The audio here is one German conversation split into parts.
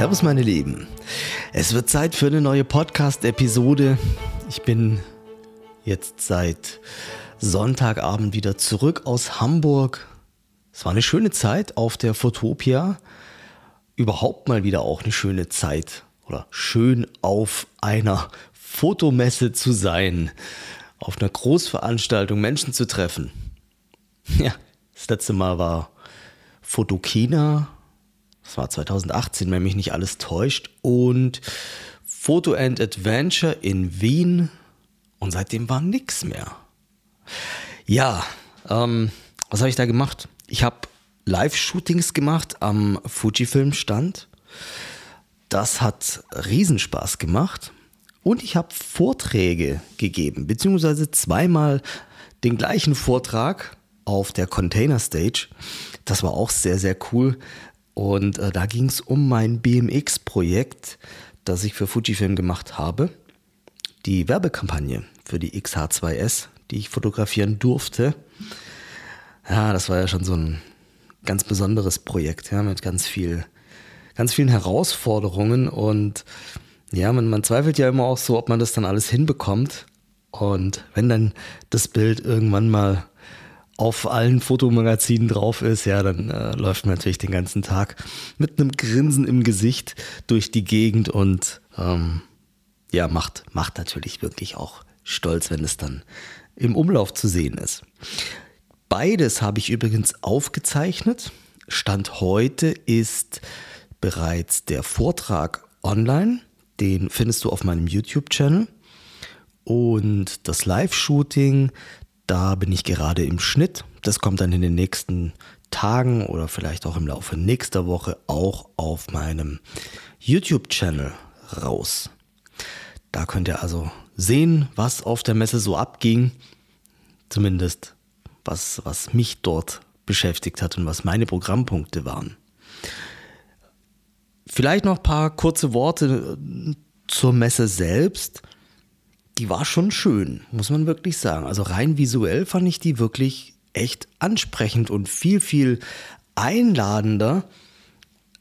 Servus meine Lieben. Es wird Zeit für eine neue Podcast-Episode. Ich bin jetzt seit Sonntagabend wieder zurück aus Hamburg. Es war eine schöne Zeit auf der Fotopia. Überhaupt mal wieder auch eine schöne Zeit oder schön auf einer Fotomesse zu sein, auf einer Großveranstaltung Menschen zu treffen. Ja, das letzte Mal war Fotokina das war 2018, wenn mich nicht alles täuscht. Und Photo and Adventure in Wien. Und seitdem war nichts mehr. Ja, ähm, was habe ich da gemacht? Ich habe Live-Shootings gemacht am Fujifilm-Stand. Das hat Riesenspaß gemacht. Und ich habe Vorträge gegeben, beziehungsweise zweimal den gleichen Vortrag auf der Container Stage. Das war auch sehr, sehr cool. Und äh, da ging es um mein BMX-Projekt, das ich für Fujifilm gemacht habe. Die Werbekampagne für die XH2S, die ich fotografieren durfte. Ja, das war ja schon so ein ganz besonderes Projekt, ja, mit ganz viel, ganz vielen Herausforderungen und ja, man, man zweifelt ja immer auch so, ob man das dann alles hinbekommt. Und wenn dann das Bild irgendwann mal auf allen Fotomagazinen drauf ist, ja, dann äh, läuft man natürlich den ganzen Tag mit einem Grinsen im Gesicht durch die Gegend und ähm, ja, macht, macht natürlich wirklich auch stolz, wenn es dann im Umlauf zu sehen ist. Beides habe ich übrigens aufgezeichnet. Stand heute ist bereits der Vortrag online. Den findest du auf meinem YouTube-Channel. Und das Live-Shooting, da bin ich gerade im Schnitt. Das kommt dann in den nächsten Tagen oder vielleicht auch im Laufe nächster Woche auch auf meinem YouTube-Channel raus. Da könnt ihr also sehen, was auf der Messe so abging. Zumindest was, was mich dort beschäftigt hat und was meine Programmpunkte waren. Vielleicht noch ein paar kurze Worte zur Messe selbst die war schon schön, muss man wirklich sagen. Also rein visuell fand ich die wirklich echt ansprechend und viel, viel einladender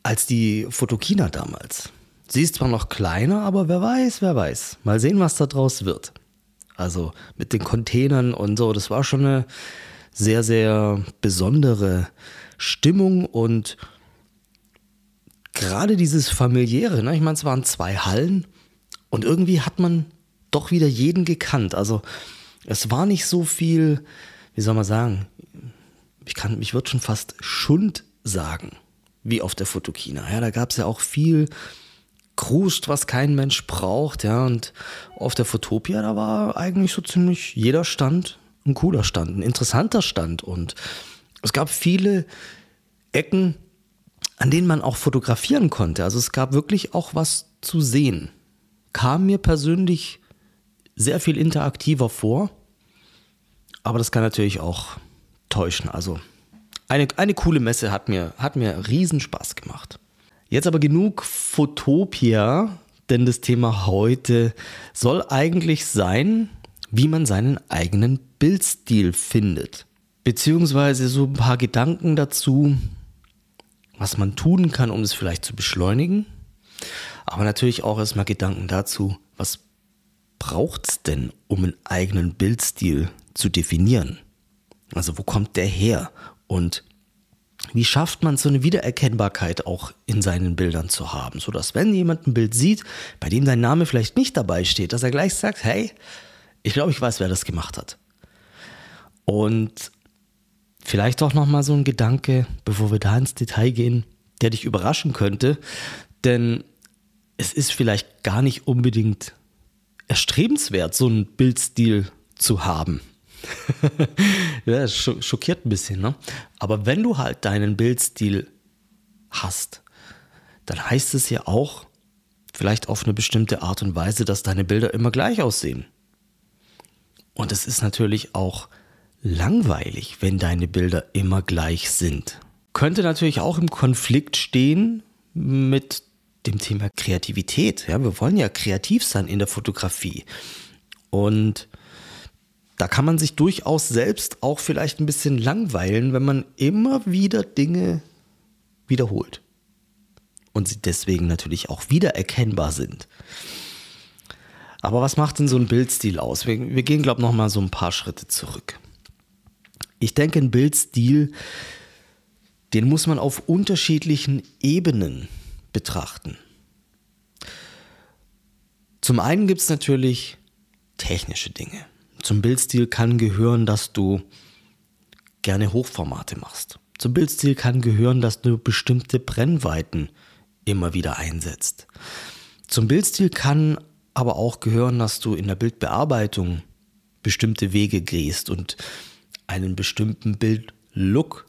als die Fotokina damals. Sie ist zwar noch kleiner, aber wer weiß, wer weiß. Mal sehen, was da draus wird. Also mit den Containern und so, das war schon eine sehr, sehr besondere Stimmung und gerade dieses familiäre, ne? ich meine, es waren zwei Hallen und irgendwie hat man doch wieder jeden gekannt. Also es war nicht so viel, wie soll man sagen, ich kann, ich würde schon fast Schund sagen, wie auf der Fotokina. Ja, da gab es ja auch viel Krust, was kein Mensch braucht, ja, und auf der Fotopia, da war eigentlich so ziemlich jeder Stand ein cooler Stand, ein interessanter Stand und es gab viele Ecken, an denen man auch fotografieren konnte. Also es gab wirklich auch was zu sehen. Kam mir persönlich sehr viel interaktiver vor. Aber das kann natürlich auch täuschen. Also eine, eine coole Messe hat mir, hat mir riesen Spaß gemacht. Jetzt aber genug Fotopia, denn das Thema heute soll eigentlich sein, wie man seinen eigenen Bildstil findet. Beziehungsweise so ein paar Gedanken dazu, was man tun kann, um es vielleicht zu beschleunigen. Aber natürlich auch erstmal Gedanken dazu, was braucht es denn, um einen eigenen Bildstil zu definieren? Also wo kommt der her? Und wie schafft man so eine Wiedererkennbarkeit auch in seinen Bildern zu haben, sodass wenn jemand ein Bild sieht, bei dem dein Name vielleicht nicht dabei steht, dass er gleich sagt, hey, ich glaube, ich weiß, wer das gemacht hat. Und vielleicht auch noch mal so ein Gedanke, bevor wir da ins Detail gehen, der dich überraschen könnte, denn es ist vielleicht gar nicht unbedingt erstrebenswert, so einen Bildstil zu haben. ja, schockiert ein bisschen, ne? Aber wenn du halt deinen Bildstil hast, dann heißt es ja auch, vielleicht auf eine bestimmte Art und Weise, dass deine Bilder immer gleich aussehen. Und es ist natürlich auch langweilig, wenn deine Bilder immer gleich sind. Könnte natürlich auch im Konflikt stehen mit dem Thema Kreativität. Ja, wir wollen ja kreativ sein in der Fotografie. Und da kann man sich durchaus selbst auch vielleicht ein bisschen langweilen, wenn man immer wieder Dinge wiederholt. und sie deswegen natürlich auch wiedererkennbar sind. Aber was macht denn so ein Bildstil aus? Wir, wir gehen, glaube ich, nochmal so ein paar Schritte zurück. Ich denke, ein Bildstil, den muss man auf unterschiedlichen Ebenen betrachten. Zum einen gibt es natürlich technische Dinge. Zum Bildstil kann gehören, dass du gerne Hochformate machst. Zum Bildstil kann gehören, dass du bestimmte Brennweiten immer wieder einsetzt. Zum Bildstil kann aber auch gehören, dass du in der Bildbearbeitung bestimmte Wege gehst und einen bestimmten Bildlook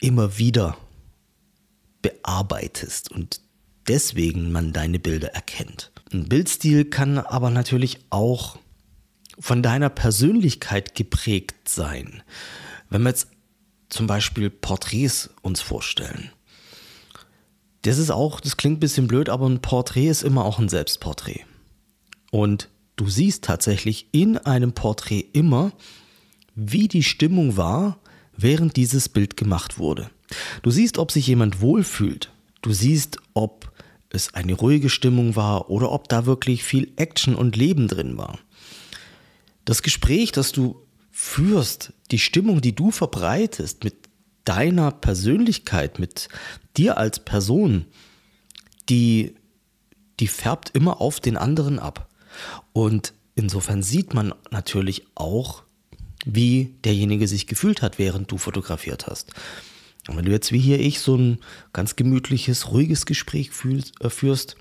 immer wieder bearbeitest und deswegen man deine Bilder erkennt. Ein Bildstil kann aber natürlich auch von deiner Persönlichkeit geprägt sein. Wenn wir jetzt zum Beispiel Porträts uns vorstellen. Das ist auch, das klingt ein bisschen blöd, aber ein Porträt ist immer auch ein Selbstporträt. Und du siehst tatsächlich in einem Porträt immer, wie die Stimmung war, während dieses Bild gemacht wurde. Du siehst, ob sich jemand wohlfühlt. Du siehst, ob es eine ruhige Stimmung war oder ob da wirklich viel Action und Leben drin war. Das Gespräch, das du führst, die Stimmung, die du verbreitest mit deiner Persönlichkeit, mit dir als Person, die, die färbt immer auf den anderen ab. Und insofern sieht man natürlich auch, wie derjenige sich gefühlt hat, während du fotografiert hast. Und wenn du jetzt wie hier ich so ein ganz gemütliches, ruhiges Gespräch äh, führst,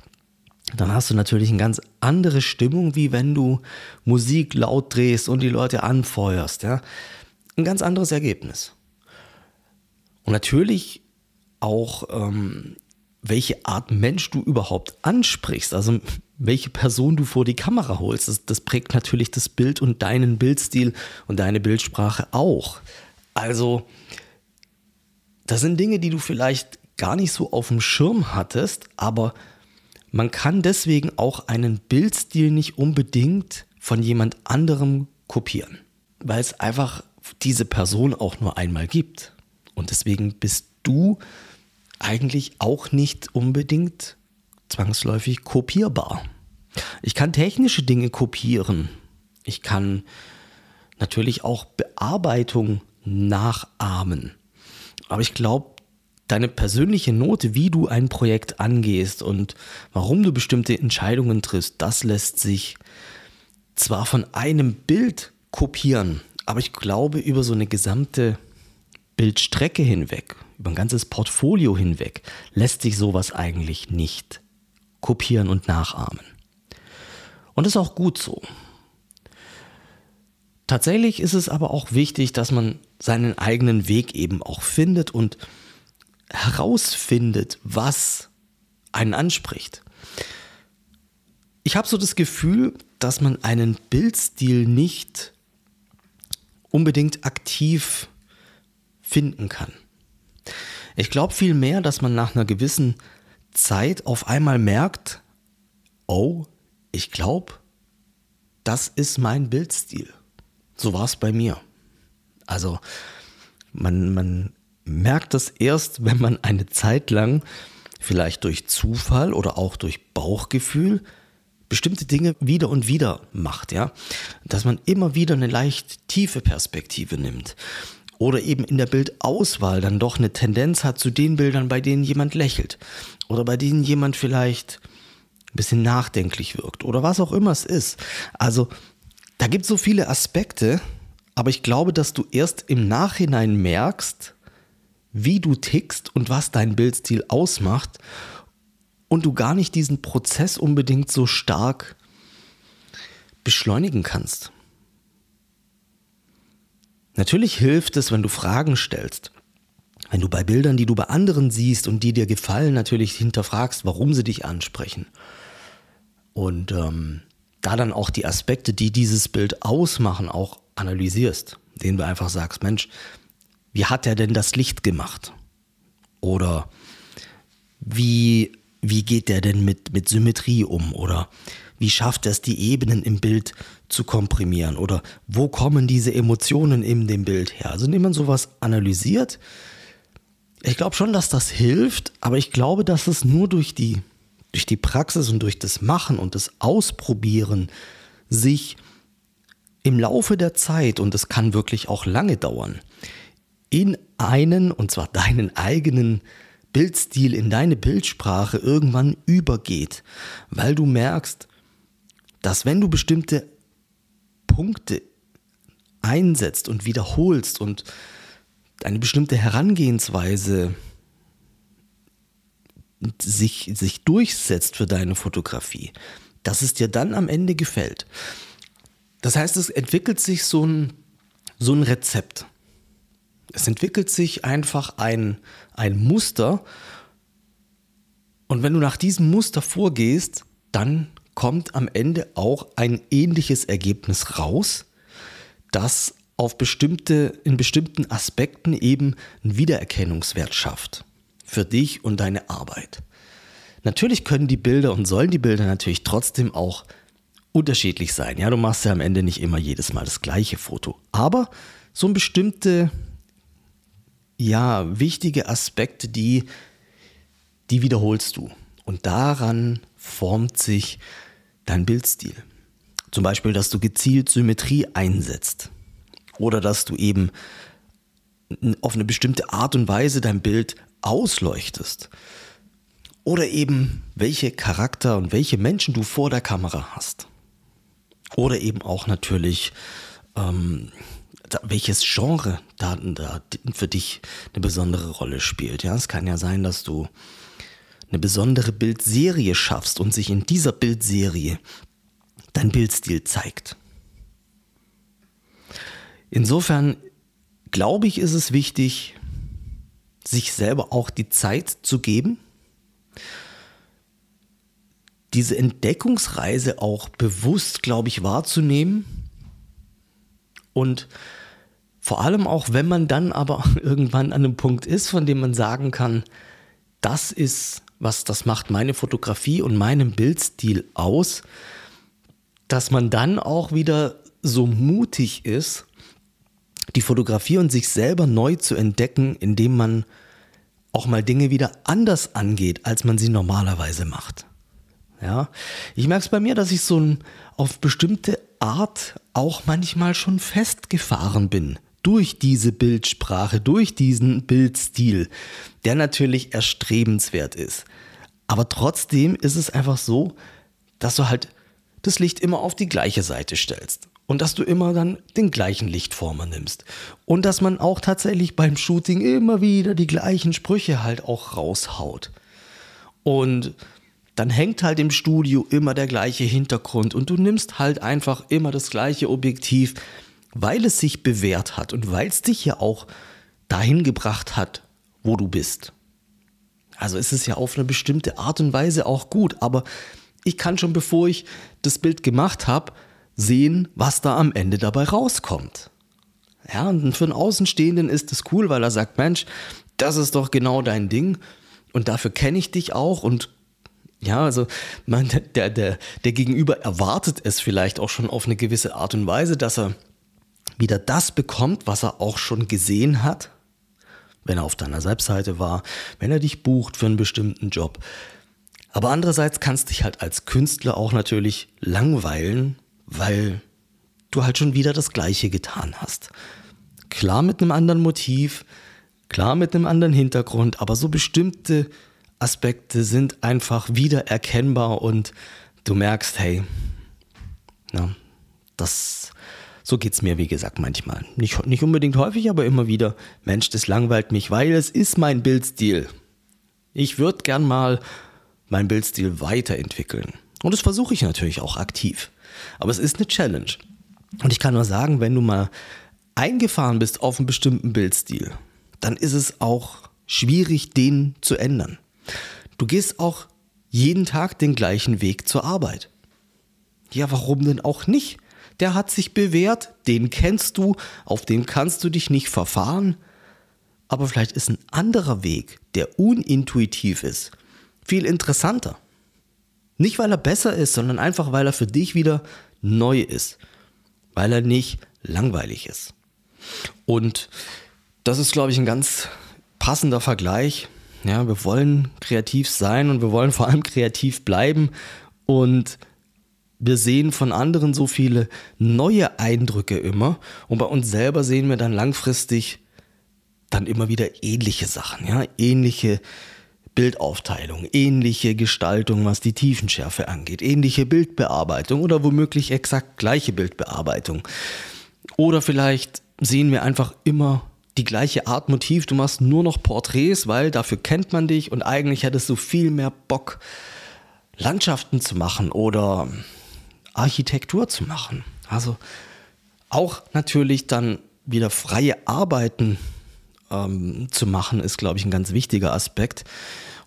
dann hast du natürlich eine ganz andere Stimmung, wie wenn du Musik laut drehst und die Leute anfeuerst. Ja? Ein ganz anderes Ergebnis. Und natürlich auch, ähm, welche Art Mensch du überhaupt ansprichst, also welche Person du vor die Kamera holst. Das, das prägt natürlich das Bild und deinen Bildstil und deine Bildsprache auch. Also, das sind Dinge, die du vielleicht gar nicht so auf dem Schirm hattest, aber man kann deswegen auch einen Bildstil nicht unbedingt von jemand anderem kopieren, weil es einfach diese Person auch nur einmal gibt. Und deswegen bist du eigentlich auch nicht unbedingt zwangsläufig kopierbar. Ich kann technische Dinge kopieren. Ich kann natürlich auch Bearbeitung nachahmen. Aber ich glaube, deine persönliche Note, wie du ein Projekt angehst und warum du bestimmte Entscheidungen triffst, das lässt sich zwar von einem Bild kopieren, aber ich glaube, über so eine gesamte Bildstrecke hinweg, über ein ganzes Portfolio hinweg, lässt sich sowas eigentlich nicht kopieren und nachahmen. Und ist auch gut so. Tatsächlich ist es aber auch wichtig, dass man seinen eigenen Weg eben auch findet und herausfindet, was einen anspricht. Ich habe so das Gefühl, dass man einen Bildstil nicht unbedingt aktiv finden kann. Ich glaube vielmehr, dass man nach einer gewissen Zeit auf einmal merkt, oh, ich glaube, das ist mein Bildstil. So war es bei mir. Also man, man merkt das erst, wenn man eine Zeit lang, vielleicht durch Zufall oder auch durch Bauchgefühl, bestimmte Dinge wieder und wieder macht, ja. Dass man immer wieder eine leicht tiefe Perspektive nimmt. Oder eben in der Bildauswahl dann doch eine Tendenz hat zu den Bildern, bei denen jemand lächelt. Oder bei denen jemand vielleicht ein bisschen nachdenklich wirkt. Oder was auch immer es ist. Also, da gibt es so viele Aspekte, aber ich glaube, dass du erst im Nachhinein merkst, wie du tickst und was dein Bildstil ausmacht und du gar nicht diesen Prozess unbedingt so stark beschleunigen kannst. Natürlich hilft es, wenn du Fragen stellst. Wenn du bei Bildern, die du bei anderen siehst und die dir gefallen, natürlich hinterfragst, warum sie dich ansprechen. Und ähm, da dann auch die Aspekte, die dieses Bild ausmachen, auch analysierst. Denen du einfach sagst, Mensch, wie hat er denn das Licht gemacht? Oder wie, wie geht er denn mit, mit Symmetrie um? Oder wie schafft er es, die Ebenen im Bild zu komprimieren? Oder wo kommen diese Emotionen in dem Bild her? Also, indem man sowas analysiert, ich glaube schon, dass das hilft, aber ich glaube, dass es nur durch die, durch die Praxis und durch das Machen und das Ausprobieren sich im Laufe der Zeit, und das kann wirklich auch lange dauern, in einen, und zwar deinen eigenen Bildstil, in deine Bildsprache irgendwann übergeht, weil du merkst, dass wenn du bestimmte Punkte einsetzt und wiederholst und eine bestimmte Herangehensweise sich, sich durchsetzt für deine Fotografie, dass es dir dann am Ende gefällt. Das heißt, es entwickelt sich so ein, so ein Rezept. Es entwickelt sich einfach ein, ein Muster. Und wenn du nach diesem Muster vorgehst, dann kommt am Ende auch ein ähnliches Ergebnis raus, das auf bestimmte, in bestimmten Aspekten eben einen Wiedererkennungswert schafft. Für dich und deine Arbeit. Natürlich können die Bilder und sollen die Bilder natürlich trotzdem auch unterschiedlich sein. Ja, du machst ja am Ende nicht immer jedes Mal das gleiche Foto. Aber so bestimmte, ja, wichtige Aspekte, die, die wiederholst du. Und daran formt sich dein Bildstil. Zum Beispiel, dass du gezielt Symmetrie einsetzt. Oder dass du eben auf eine bestimmte Art und Weise dein Bild ausleuchtest. Oder eben, welche Charakter und welche Menschen du vor der Kamera hast. Oder eben auch natürlich, ähm, welches Genre da, da für dich eine besondere Rolle spielt. Ja, es kann ja sein, dass du eine besondere Bildserie schaffst und sich in dieser Bildserie dein Bildstil zeigt. Insofern glaube ich, ist es wichtig, sich selber auch die Zeit zu geben, diese Entdeckungsreise auch bewusst, glaube ich, wahrzunehmen und vor allem auch, wenn man dann aber irgendwann an einem Punkt ist, von dem man sagen kann, das ist was, das macht meine Fotografie und meinen Bildstil aus, dass man dann auch wieder so mutig ist, die Fotografie und sich selber neu zu entdecken, indem man auch mal Dinge wieder anders angeht, als man sie normalerweise macht. Ja, ich merke es bei mir, dass ich so ein, auf bestimmte Art auch manchmal schon festgefahren bin durch diese Bildsprache, durch diesen Bildstil, der natürlich erstrebenswert ist. Aber trotzdem ist es einfach so, dass du halt das Licht immer auf die gleiche Seite stellst und dass du immer dann den gleichen Lichtformer nimmst und dass man auch tatsächlich beim Shooting immer wieder die gleichen Sprüche halt auch raushaut. Und dann hängt halt im Studio immer der gleiche Hintergrund und du nimmst halt einfach immer das gleiche Objektiv, weil es sich bewährt hat und weil es dich ja auch dahin gebracht hat, wo du bist. Also ist es ja auf eine bestimmte Art und Weise auch gut, aber ich kann schon bevor ich das Bild gemacht habe, sehen, was da am Ende dabei rauskommt. Ja, und für einen Außenstehenden ist es cool, weil er sagt, Mensch, das ist doch genau dein Ding und dafür kenne ich dich auch und ja, also man, der, der, der Gegenüber erwartet es vielleicht auch schon auf eine gewisse Art und Weise, dass er wieder das bekommt, was er auch schon gesehen hat, wenn er auf deiner Webseite war, wenn er dich bucht für einen bestimmten Job. Aber andererseits kannst dich halt als Künstler auch natürlich langweilen, weil du halt schon wieder das Gleiche getan hast. Klar mit einem anderen Motiv, klar mit einem anderen Hintergrund, aber so bestimmte Aspekte sind einfach wiedererkennbar und du merkst, hey, na, das, so geht es mir, wie gesagt, manchmal. Nicht, nicht unbedingt häufig, aber immer wieder, Mensch, das langweilt mich, weil es ist mein Bildstil. Ich würde gern mal meinen Bildstil weiterentwickeln. Und das versuche ich natürlich auch aktiv. Aber es ist eine Challenge. Und ich kann nur sagen, wenn du mal eingefahren bist auf einen bestimmten Bildstil, dann ist es auch schwierig, den zu ändern. Du gehst auch jeden Tag den gleichen Weg zur Arbeit. Ja, warum denn auch nicht? Der hat sich bewährt, den kennst du, auf den kannst du dich nicht verfahren. Aber vielleicht ist ein anderer Weg, der unintuitiv ist, viel interessanter. Nicht, weil er besser ist, sondern einfach, weil er für dich wieder neu ist. Weil er nicht langweilig ist. Und das ist, glaube ich, ein ganz passender Vergleich. Ja, wir wollen kreativ sein und wir wollen vor allem kreativ bleiben. Und wir sehen von anderen so viele neue Eindrücke immer. Und bei uns selber sehen wir dann langfristig dann immer wieder ähnliche Sachen, ja, ähnliche Bildaufteilung, ähnliche Gestaltung, was die Tiefenschärfe angeht, ähnliche Bildbearbeitung oder womöglich exakt gleiche Bildbearbeitung. Oder vielleicht sehen wir einfach immer die gleiche Art Motiv, du machst nur noch Porträts, weil dafür kennt man dich und eigentlich hättest du viel mehr Bock, Landschaften zu machen oder Architektur zu machen. Also auch natürlich dann wieder freie Arbeiten ähm, zu machen, ist, glaube ich, ein ganz wichtiger Aspekt.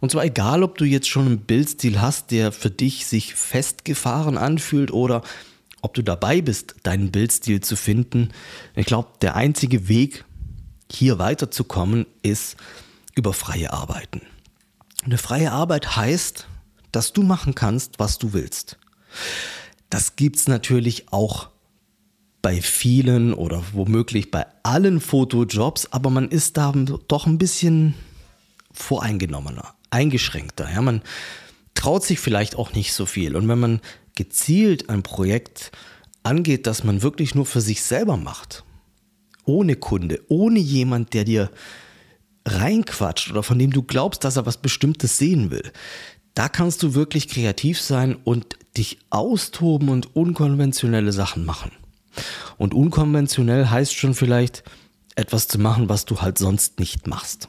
Und zwar egal, ob du jetzt schon einen Bildstil hast, der für dich sich festgefahren anfühlt oder ob du dabei bist, deinen Bildstil zu finden. Ich glaube, der einzige Weg, hier weiterzukommen, ist über freie Arbeiten. Eine freie Arbeit heißt, dass du machen kannst, was du willst. Das gibt es natürlich auch bei vielen oder womöglich bei allen Fotojobs, aber man ist da doch ein bisschen voreingenommener, eingeschränkter. Ja? Man traut sich vielleicht auch nicht so viel. Und wenn man gezielt ein Projekt angeht, das man wirklich nur für sich selber macht, ohne Kunde, ohne jemand, der dir reinquatscht oder von dem du glaubst, dass er was Bestimmtes sehen will, da kannst du wirklich kreativ sein und dich austoben und unkonventionelle Sachen machen. Und unkonventionell heißt schon vielleicht etwas zu machen, was du halt sonst nicht machst.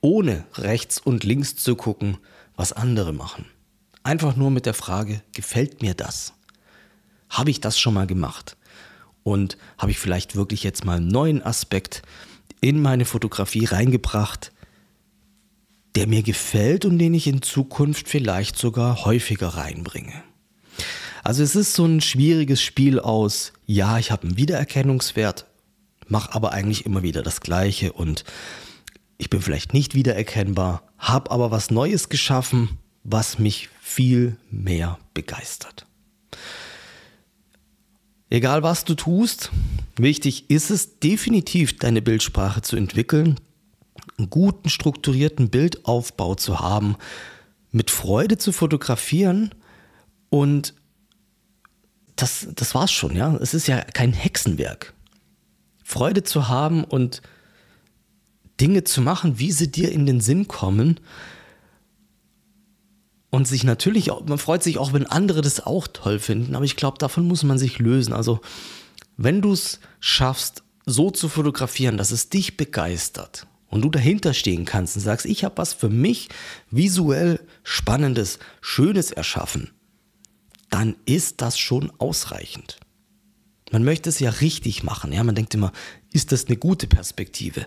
Ohne rechts und links zu gucken, was andere machen. Einfach nur mit der Frage, gefällt mir das? Habe ich das schon mal gemacht? Und habe ich vielleicht wirklich jetzt mal einen neuen Aspekt in meine Fotografie reingebracht, der mir gefällt und den ich in Zukunft vielleicht sogar häufiger reinbringe? Also es ist so ein schwieriges Spiel aus, ja, ich habe einen Wiedererkennungswert, mache aber eigentlich immer wieder das Gleiche und ich bin vielleicht nicht wiedererkennbar, habe aber was Neues geschaffen, was mich viel mehr begeistert. Egal was du tust, wichtig ist es definitiv, deine Bildsprache zu entwickeln, einen guten strukturierten Bildaufbau zu haben, mit Freude zu fotografieren und das, das war's schon, ja. Es ist ja kein Hexenwerk. Freude zu haben und Dinge zu machen, wie sie dir in den Sinn kommen. Und sich natürlich, auch, man freut sich auch, wenn andere das auch toll finden, aber ich glaube, davon muss man sich lösen. Also, wenn du es schaffst, so zu fotografieren, dass es dich begeistert und du dahinter stehen kannst und sagst, ich habe was für mich visuell Spannendes, Schönes erschaffen, dann ist das schon ausreichend. Man möchte es ja richtig machen. Ja? Man denkt immer, ist das eine gute Perspektive?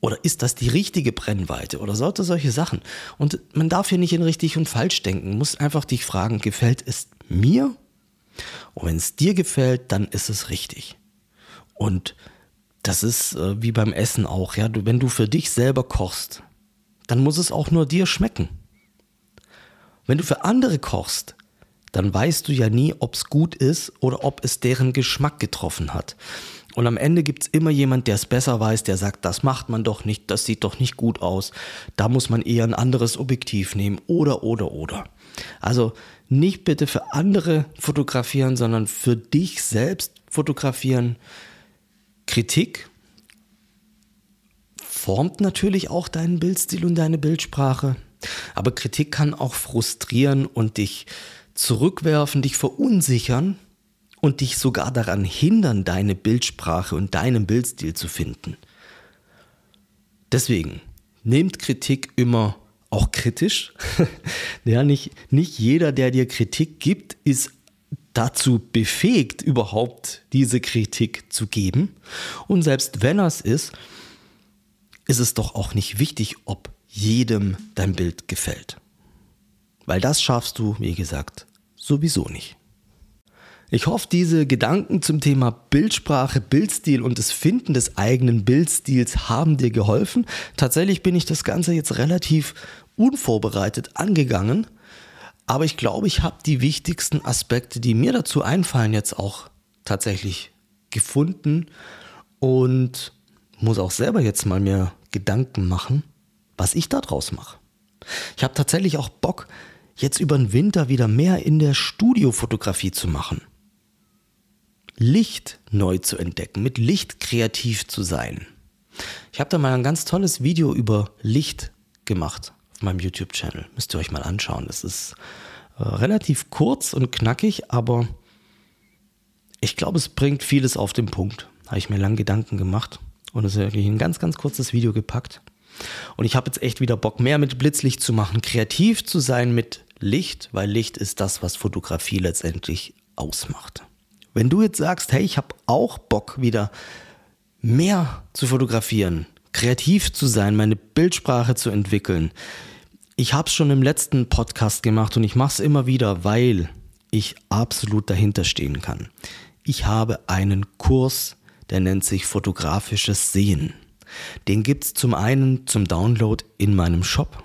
Oder ist das die richtige Brennweite? Oder sollte solche Sachen? Und man darf hier nicht in richtig und falsch denken. Muss einfach dich fragen, gefällt es mir? Und wenn es dir gefällt, dann ist es richtig. Und das ist äh, wie beim Essen auch. Ja? Du, wenn du für dich selber kochst, dann muss es auch nur dir schmecken. Wenn du für andere kochst, dann weißt du ja nie, ob es gut ist oder ob es deren Geschmack getroffen hat. Und am Ende gibt es immer jemand, der es besser weiß, der sagt, das macht man doch nicht, das sieht doch nicht gut aus, da muss man eher ein anderes Objektiv nehmen oder oder oder. Also nicht bitte für andere fotografieren, sondern für dich selbst fotografieren. Kritik formt natürlich auch deinen Bildstil und deine Bildsprache, aber Kritik kann auch frustrieren und dich zurückwerfen, dich verunsichern und dich sogar daran hindern, deine Bildsprache und deinen Bildstil zu finden. Deswegen, nehmt Kritik immer auch kritisch. ja, nicht, nicht jeder, der dir Kritik gibt, ist dazu befähigt, überhaupt diese Kritik zu geben. Und selbst wenn er es ist, ist es doch auch nicht wichtig, ob jedem dein Bild gefällt. Weil das schaffst du, wie gesagt, sowieso nicht. Ich hoffe, diese Gedanken zum Thema Bildsprache, Bildstil und das Finden des eigenen Bildstils haben dir geholfen. Tatsächlich bin ich das Ganze jetzt relativ unvorbereitet angegangen, aber ich glaube, ich habe die wichtigsten Aspekte, die mir dazu einfallen, jetzt auch tatsächlich gefunden und muss auch selber jetzt mal mir Gedanken machen, was ich da draus mache. Ich habe tatsächlich auch Bock, jetzt über den Winter wieder mehr in der Studiofotografie zu machen. Licht neu zu entdecken, mit Licht kreativ zu sein. Ich habe da mal ein ganz tolles Video über Licht gemacht auf meinem YouTube-Channel. Müsst ihr euch mal anschauen. Das ist äh, relativ kurz und knackig, aber ich glaube, es bringt vieles auf den Punkt. Habe ich mir lange Gedanken gemacht und es ist wirklich ein ganz, ganz kurzes Video gepackt. Und ich habe jetzt echt wieder Bock, mehr mit Blitzlicht zu machen, kreativ zu sein mit Licht, weil Licht ist das, was Fotografie letztendlich ausmacht. Wenn du jetzt sagst, hey, ich habe auch Bock wieder mehr zu fotografieren, kreativ zu sein, meine Bildsprache zu entwickeln. Ich habe es schon im letzten Podcast gemacht und ich mache es immer wieder, weil ich absolut dahinter stehen kann. Ich habe einen Kurs, der nennt sich fotografisches Sehen. Den gibt es zum einen zum Download in meinem Shop.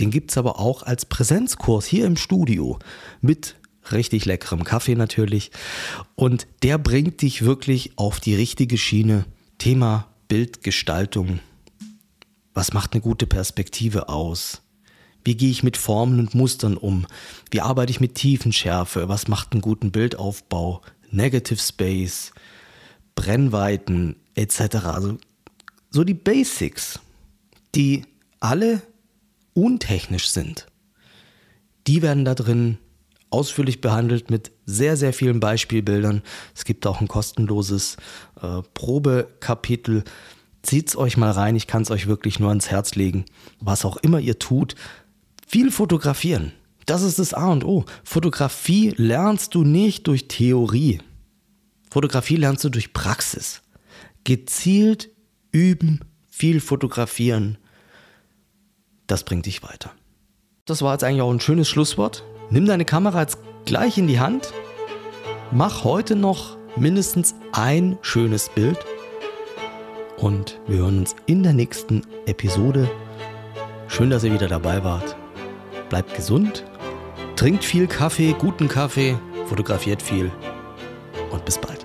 Den gibt es aber auch als Präsenzkurs hier im Studio mit richtig leckerem Kaffee natürlich. Und der bringt dich wirklich auf die richtige Schiene. Thema Bildgestaltung. Was macht eine gute Perspektive aus? Wie gehe ich mit Formen und Mustern um? Wie arbeite ich mit Tiefenschärfe? Was macht einen guten Bildaufbau? Negative Space, Brennweiten etc. Also so die Basics, die alle untechnisch sind, die werden da drin ausführlich behandelt mit sehr, sehr vielen Beispielbildern. Es gibt auch ein kostenloses äh, Probekapitel. Zieht's euch mal rein, ich kann es euch wirklich nur ans Herz legen. Was auch immer ihr tut, viel fotografieren. Das ist das A und O. Fotografie lernst du nicht durch Theorie. Fotografie lernst du durch Praxis. Gezielt üben, viel fotografieren, das bringt dich weiter. Das war jetzt eigentlich auch ein schönes Schlusswort. Nimm deine Kamera jetzt gleich in die Hand, mach heute noch mindestens ein schönes Bild und wir hören uns in der nächsten Episode. Schön, dass ihr wieder dabei wart. Bleibt gesund, trinkt viel Kaffee, guten Kaffee, fotografiert viel und bis bald.